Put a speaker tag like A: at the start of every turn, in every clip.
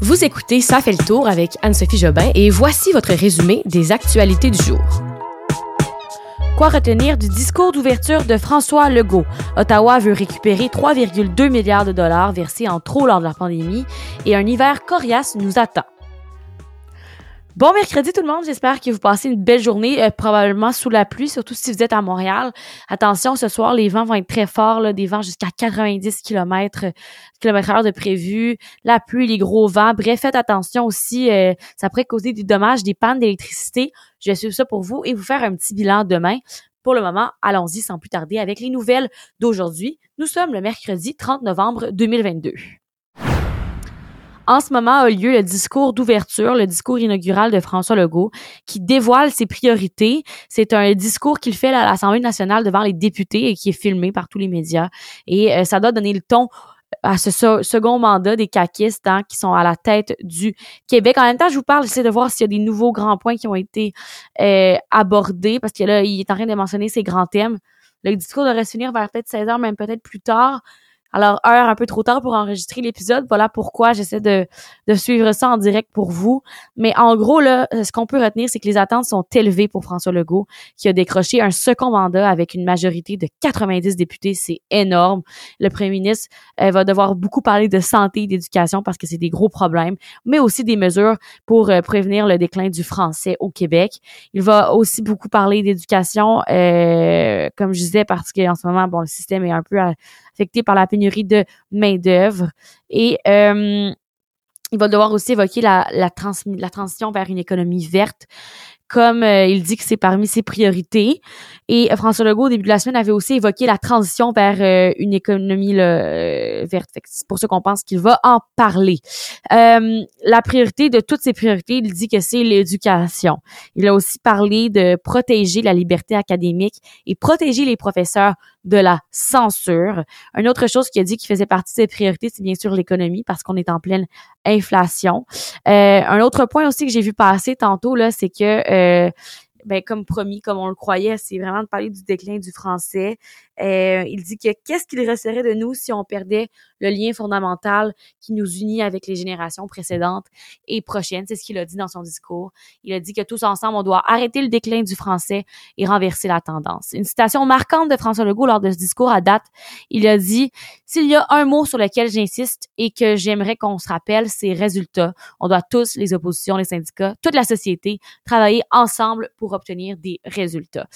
A: Vous écoutez Ça fait le tour avec Anne-Sophie Jobin et voici votre résumé des actualités du jour. Quoi retenir du discours d'ouverture de François Legault? Ottawa veut récupérer 3,2 milliards de dollars versés en trop lors de la pandémie et un hiver coriace nous attend. Bon mercredi tout le monde, j'espère que vous passez une belle journée, euh, probablement sous la pluie, surtout si vous êtes à Montréal. Attention, ce soir, les vents vont être très forts, là, des vents jusqu'à 90 km, km heure de prévu, la pluie, les gros vents. Bref, faites attention aussi, euh, ça pourrait causer des dommages, des pannes d'électricité. Je vais suivre ça pour vous et vous faire un petit bilan demain. Pour le moment, allons-y sans plus tarder avec les nouvelles d'aujourd'hui. Nous sommes le mercredi 30 novembre 2022. En ce moment a lieu le discours d'ouverture, le discours inaugural de François Legault, qui dévoile ses priorités. C'est un discours qu'il fait à l'Assemblée nationale devant les députés et qui est filmé par tous les médias. Et euh, ça doit donner le ton à ce second mandat des caquistes hein, qui sont à la tête du Québec. En même temps, je vous parle, j'essaie de voir s'il y a des nouveaux grands points qui ont été euh, abordés, parce que là, il est en train de mentionner ces grands thèmes. Le discours devrait se finir vers peut-être 16 heures, même peut-être plus tard. Alors, heure un peu trop tard pour enregistrer l'épisode. Voilà pourquoi j'essaie de, de suivre ça en direct pour vous. Mais en gros, là, ce qu'on peut retenir, c'est que les attentes sont élevées pour François Legault, qui a décroché un second mandat avec une majorité de 90 députés. C'est énorme. Le premier ministre euh, va devoir beaucoup parler de santé et d'éducation parce que c'est des gros problèmes, mais aussi des mesures pour euh, prévenir le déclin du français au Québec. Il va aussi beaucoup parler d'éducation, euh, comme je disais, parce qu'en ce moment, bon, le système est un peu affecté par la pénurie de main-d'œuvre. Et euh, il va devoir aussi évoquer la, la, la transition vers une économie verte comme euh, il dit que c'est parmi ses priorités. Et euh, François Legault, au début de la semaine, avait aussi évoqué la transition vers une économie verte. C'est pour ça qu'on pense qu'il va en parler. la priorité de toutes ses priorités, il dit que c'est l'éducation. Il a aussi parlé de protéger la liberté académique et protéger les professeurs de la censure. Une autre chose qu'il a dit qui faisait partie de ses priorités, c'est bien sûr l'économie parce qu'on est en pleine inflation. Euh, un autre point aussi que j'ai vu passer tantôt là, c'est que euh, ben, comme promis, comme on le croyait, c'est vraiment de parler du déclin du français. Euh, il dit que qu'est-ce qu'il resterait de nous si on perdait le lien fondamental qui nous unit avec les générations précédentes et prochaines? C'est ce qu'il a dit dans son discours. Il a dit que tous ensemble, on doit arrêter le déclin du français et renverser la tendance. Une citation marquante de François Legault lors de ce discours à date. Il a dit, s'il y a un mot sur lequel j'insiste et que j'aimerais qu'on se rappelle, c'est résultat. On doit tous, les oppositions, les syndicats, toute la société, travailler ensemble pour obtenir des résultats.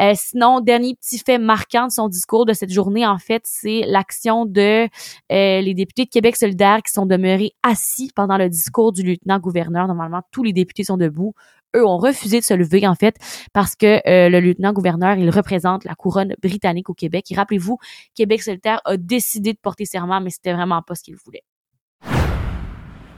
A: Euh, sinon, dernier petit fait marquant de son discours de cette journée, en fait, c'est l'action de euh, les députés de Québec solidaire qui sont demeurés assis pendant le discours du lieutenant-gouverneur. Normalement, tous les députés sont debout. Eux ont refusé de se lever, en fait, parce que euh, le lieutenant-gouverneur, il représente la couronne britannique au Québec. Et rappelez-vous, Québec solidaire a décidé de porter serment, mais c'était vraiment pas ce qu'il voulait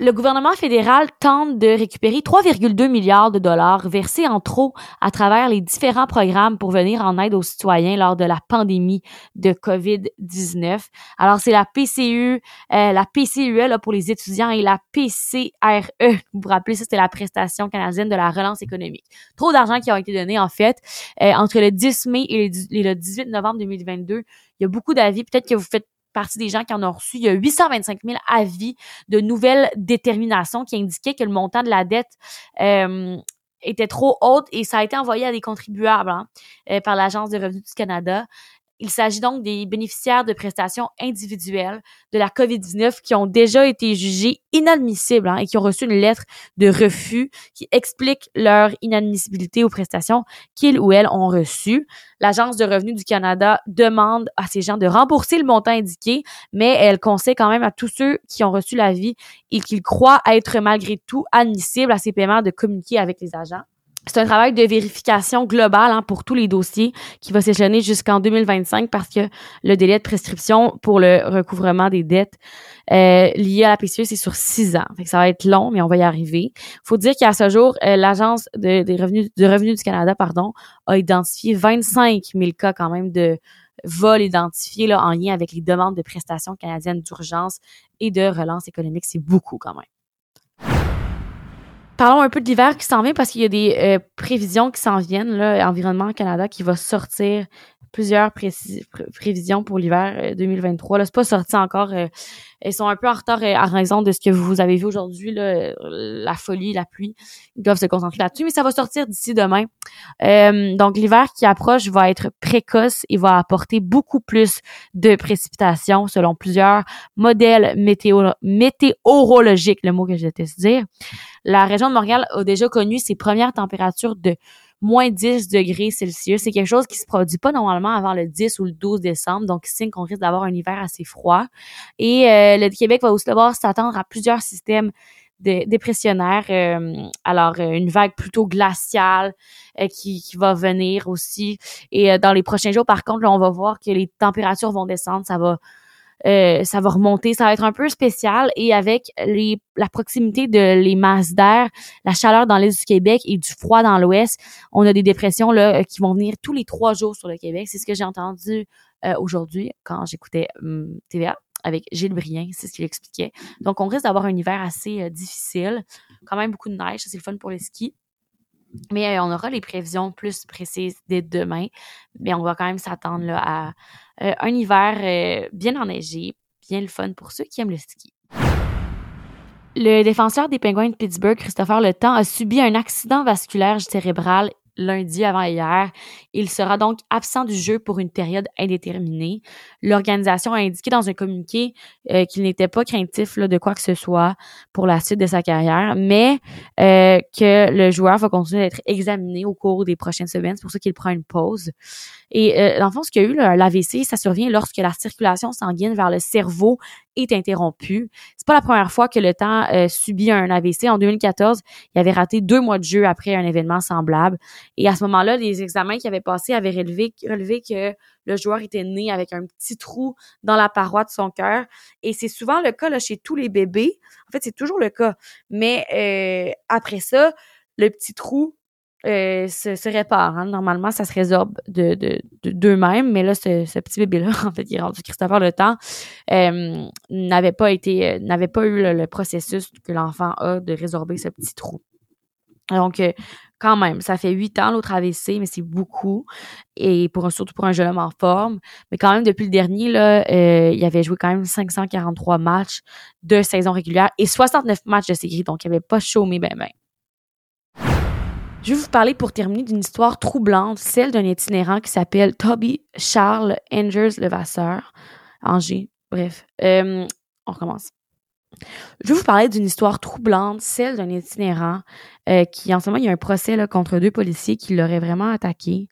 A: le gouvernement fédéral tente de récupérer 3,2 milliards de dollars versés en trop à travers les différents programmes pour venir en aide aux citoyens lors de la pandémie de COVID-19. Alors, c'est la PCU, euh, la PCUE là, pour les étudiants et la PCRE. Vous vous rappelez, ça, c'était la prestation canadienne de la relance économique. Trop d'argent qui a été donné, en fait, euh, entre le 10 mai et le 18 novembre 2022. Il y a beaucoup d'avis. Peut-être que vous faites partie des gens qui en ont reçu. Il y a 825 000 avis de nouvelles déterminations qui indiquaient que le montant de la dette euh, était trop haute et ça a été envoyé à des contribuables hein, euh, par l'Agence de revenus du Canada. Il s'agit donc des bénéficiaires de prestations individuelles de la COVID-19 qui ont déjà été jugés inadmissibles hein, et qui ont reçu une lettre de refus qui explique leur inadmissibilité aux prestations qu'ils ou elles ont reçues. L'Agence de revenus du Canada demande à ces gens de rembourser le montant indiqué, mais elle conseille quand même à tous ceux qui ont reçu l'avis et qu'ils croient être malgré tout admissibles à ces paiements de communiquer avec les agents. C'est un travail de vérification globale hein, pour tous les dossiers qui va s'échelonner jusqu'en 2025 parce que le délai de prescription pour le recouvrement des dettes euh, liées à la PCE, c'est sur six ans. Fait que ça va être long, mais on va y arriver. faut dire qu'à ce jour, euh, l'Agence de, des revenus, du Canada pardon, a identifié 25 000 cas quand même de vols identifiés là, en lien avec les demandes de prestations canadiennes d'urgence et de relance économique. C'est beaucoup quand même. Parlons un peu de l'hiver qui s'en vient parce qu'il y a des euh, prévisions qui s'en viennent. Là, Environnement Canada qui va sortir plusieurs prévisions pour l'hiver 2023. Là, c'est pas sorti encore. Ils sont un peu en retard à raison de ce que vous avez vu aujourd'hui, la folie, la pluie. Ils doivent se concentrer là-dessus, mais ça va sortir d'ici demain. donc l'hiver qui approche va être précoce et va apporter beaucoup plus de précipitations selon plusieurs modèles météo météorologiques, le mot que je déteste dire. La région de Montréal a déjà connu ses premières températures de moins 10 degrés Celsius. C'est quelque chose qui se produit pas normalement avant le 10 ou le 12 décembre, donc signe qu'on risque d'avoir un hiver assez froid. Et euh, le Québec va aussi devoir s'attendre à plusieurs systèmes de, dépressionnaires. Euh, alors, euh, une vague plutôt glaciale qui, qui, va venir aussi. Et dans les prochains jours, par contre, là, on va voir que les températures vont descendre. Ça va euh, ça va remonter, ça va être un peu spécial et avec les, la proximité de les masses d'air, la chaleur dans l'est du Québec et du froid dans l'ouest, on a des dépressions là euh, qui vont venir tous les trois jours sur le Québec. C'est ce que j'ai entendu euh, aujourd'hui quand j'écoutais hum, TVA avec Gilles Brien, c'est ce qu'il expliquait. Donc on risque d'avoir un hiver assez difficile, quand même beaucoup de neige, c'est le fun pour les skis. Mais on aura les prévisions plus précises dès demain. Mais on va quand même s'attendre à euh, un hiver euh, bien enneigé, bien le fun pour ceux qui aiment le ski. Le défenseur des Penguins de Pittsburgh, Christopher Le a subi un accident vasculaire cérébral lundi avant hier. Il sera donc absent du jeu pour une période indéterminée. L'organisation a indiqué dans un communiqué euh, qu'il n'était pas craintif de quoi que ce soit pour la suite de sa carrière, mais euh, que le joueur va continuer d'être examiné au cours des prochaines semaines. C'est pour ça qu'il prend une pause. Et euh, dans ce qu'il y a eu, l'AVC, ça survient lorsque la circulation sanguine vers le cerveau est interrompu. C'est pas la première fois que le temps euh, subit un AVC. En 2014, il avait raté deux mois de jeu après un événement semblable. Et à ce moment-là, les examens qu'il avait passés avaient relevé, relevé que le joueur était né avec un petit trou dans la paroi de son cœur. Et c'est souvent le cas là, chez tous les bébés. En fait, c'est toujours le cas. Mais euh, après ça, le petit trou euh, se, se, répare. Hein. Normalement, ça se résorbe de, de, d'eux-mêmes, mais là, ce, ce petit bébé-là, en fait, qui est rendu Christopher Le Temps, euh, n'avait pas été, euh, n'avait pas eu le, processus que l'enfant a de résorber ce petit trou. Donc, quand même, ça fait huit ans l'autre AVC, mais c'est beaucoup. Et pour surtout pour un jeune homme en forme. Mais quand même, depuis le dernier, là, il avait joué quand même 543 matchs de saison régulière et 69 matchs de série. Donc, il avait pas chômé ben ben. Je vais vous parler pour terminer d'une histoire troublante, celle d'un itinérant qui s'appelle Toby Charles Angers Levasseur, Angers, bref. Euh, on recommence. Je vais vous parler d'une histoire troublante, celle d'un itinérant euh, qui, en ce moment, il y a un procès contre deux policiers qui l'auraient vraiment attaqué.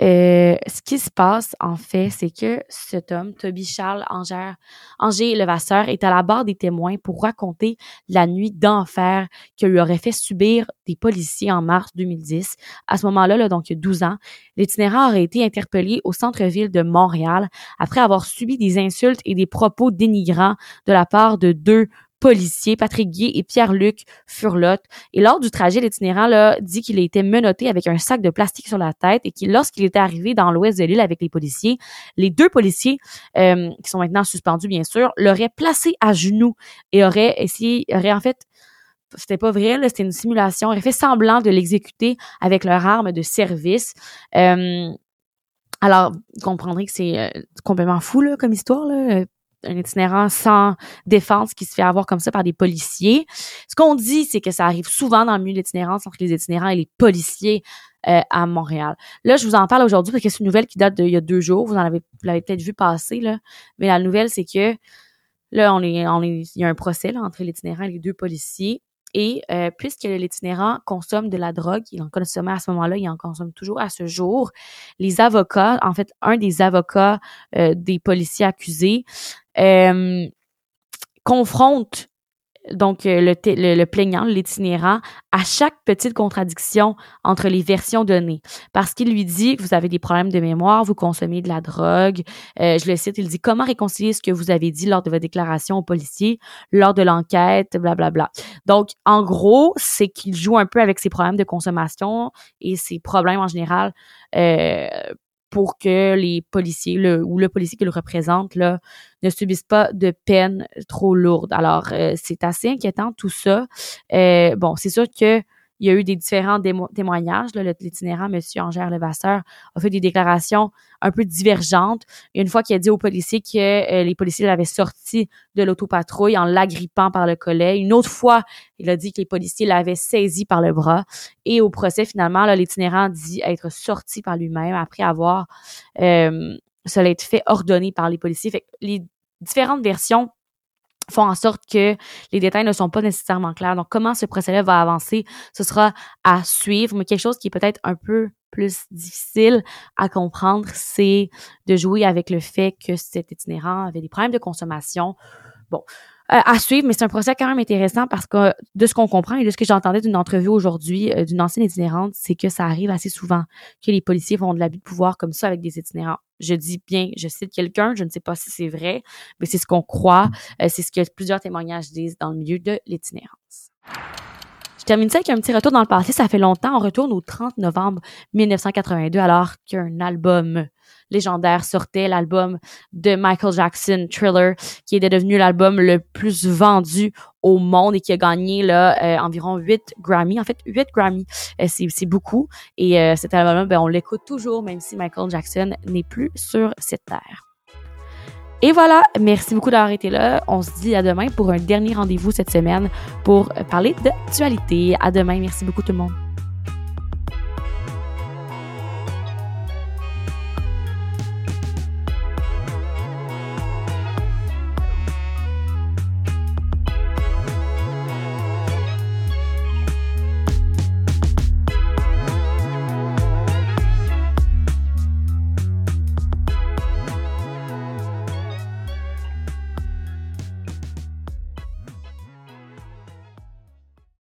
A: Euh, ce qui se passe, en fait, c'est que cet homme, Toby Charles Anger, Anger Levasseur, est à la barre des témoins pour raconter la nuit d'enfer que lui aurait fait subir des policiers en mars 2010. À ce moment-là, là, donc il y a 12 ans, l'itinérant aurait été interpellé au centre-ville de Montréal après avoir subi des insultes et des propos dénigrants de la part de deux policiers, Patrick Guy et Pierre-Luc Furlotte. Et lors du trajet, l'itinérant dit qu'il a été menotté avec un sac de plastique sur la tête et qu'il, lorsqu'il était arrivé dans l'ouest de l'île avec les policiers, les deux policiers, euh, qui sont maintenant suspendus bien sûr, l'auraient placé à genoux et auraient essayé, auraient en fait c'était pas vrai, c'était une simulation, auraient fait semblant de l'exécuter avec leur arme de service. Euh, alors, vous comprendrez que c'est euh, complètement fou là, comme histoire. Là un itinérant sans défense qui se fait avoir comme ça par des policiers. Ce qu'on dit, c'est que ça arrive souvent dans le milieu de l'itinérance entre les itinérants et les policiers euh, à Montréal. Là, je vous en parle aujourd'hui parce que c'est une nouvelle qui date d'il y a deux jours. Vous en avez, l'avez peut-être vu passer, là. Mais la nouvelle, c'est que là, on est, on il y a un procès là, entre l'itinérant et les deux policiers. Et euh, puisque l'itinérant consomme de la drogue, il en consommait à ce moment-là, il en consomme toujours à ce jour, les avocats, en fait, un des avocats euh, des policiers accusés, euh, confronte donc euh, le, le, plaignant, l'itinérant, à chaque petite contradiction entre les versions données. Parce qu'il lui dit vous avez des problèmes de mémoire, vous consommez de la drogue. Euh, je le cite, il dit comment réconcilier ce que vous avez dit lors de votre déclaration au policier, lors de l'enquête, blablabla. Donc, en gros, c'est qu'il joue un peu avec ses problèmes de consommation et ses problèmes en général euh, pour que les policiers le, ou le policier qui le représente là, ne subissent pas de peine trop lourde. Alors, euh, c'est assez inquiétant tout ça. Euh, bon, c'est sûr que il y a eu des différents témoignages. L'itinérant, M. Angère Levasseur, a fait des déclarations un peu divergentes. Une fois qu'il a dit aux policiers que euh, les policiers l'avaient sorti de l'autopatrouille en l'agrippant par le collet. Une autre fois, il a dit que les policiers l'avaient saisi par le bras. Et au procès, finalement, l'itinérant dit être sorti par lui-même après avoir euh, cela été fait ordonné par les policiers. Fait les différentes versions font en sorte que les détails ne sont pas nécessairement clairs. Donc, comment ce procès-là va avancer, ce sera à suivre, mais quelque chose qui est peut-être un peu plus difficile à comprendre, c'est de jouer avec le fait que cet itinérant avait des problèmes de consommation. Bon, à suivre, mais c'est un procès quand même intéressant parce que de ce qu'on comprend et de ce que j'entendais d'une entrevue aujourd'hui euh, d'une ancienne itinérante, c'est que ça arrive assez souvent que les policiers font de l'abus de pouvoir comme ça avec des itinérants. Je dis bien, je cite quelqu'un, je ne sais pas si c'est vrai, mais c'est ce qu'on croit, euh, c'est ce que plusieurs témoignages disent dans le milieu de l'itinérance. Je termine ça avec un petit retour dans le passé. Ça fait longtemps. On retourne au 30 novembre 1982 alors qu'un album légendaire sortait, l'album de Michael Jackson, Thriller, qui est devenu l'album le plus vendu au monde et qui a gagné là euh, environ 8 Grammy. En fait, 8 Grammy, euh, c'est beaucoup. Et euh, cet album-là, ben, on l'écoute toujours, même si Michael Jackson n'est plus sur cette terre. Et voilà, merci beaucoup d'avoir été là. On se dit à demain pour un dernier rendez-vous cette semaine pour parler d'actualité. À demain, merci beaucoup tout le monde.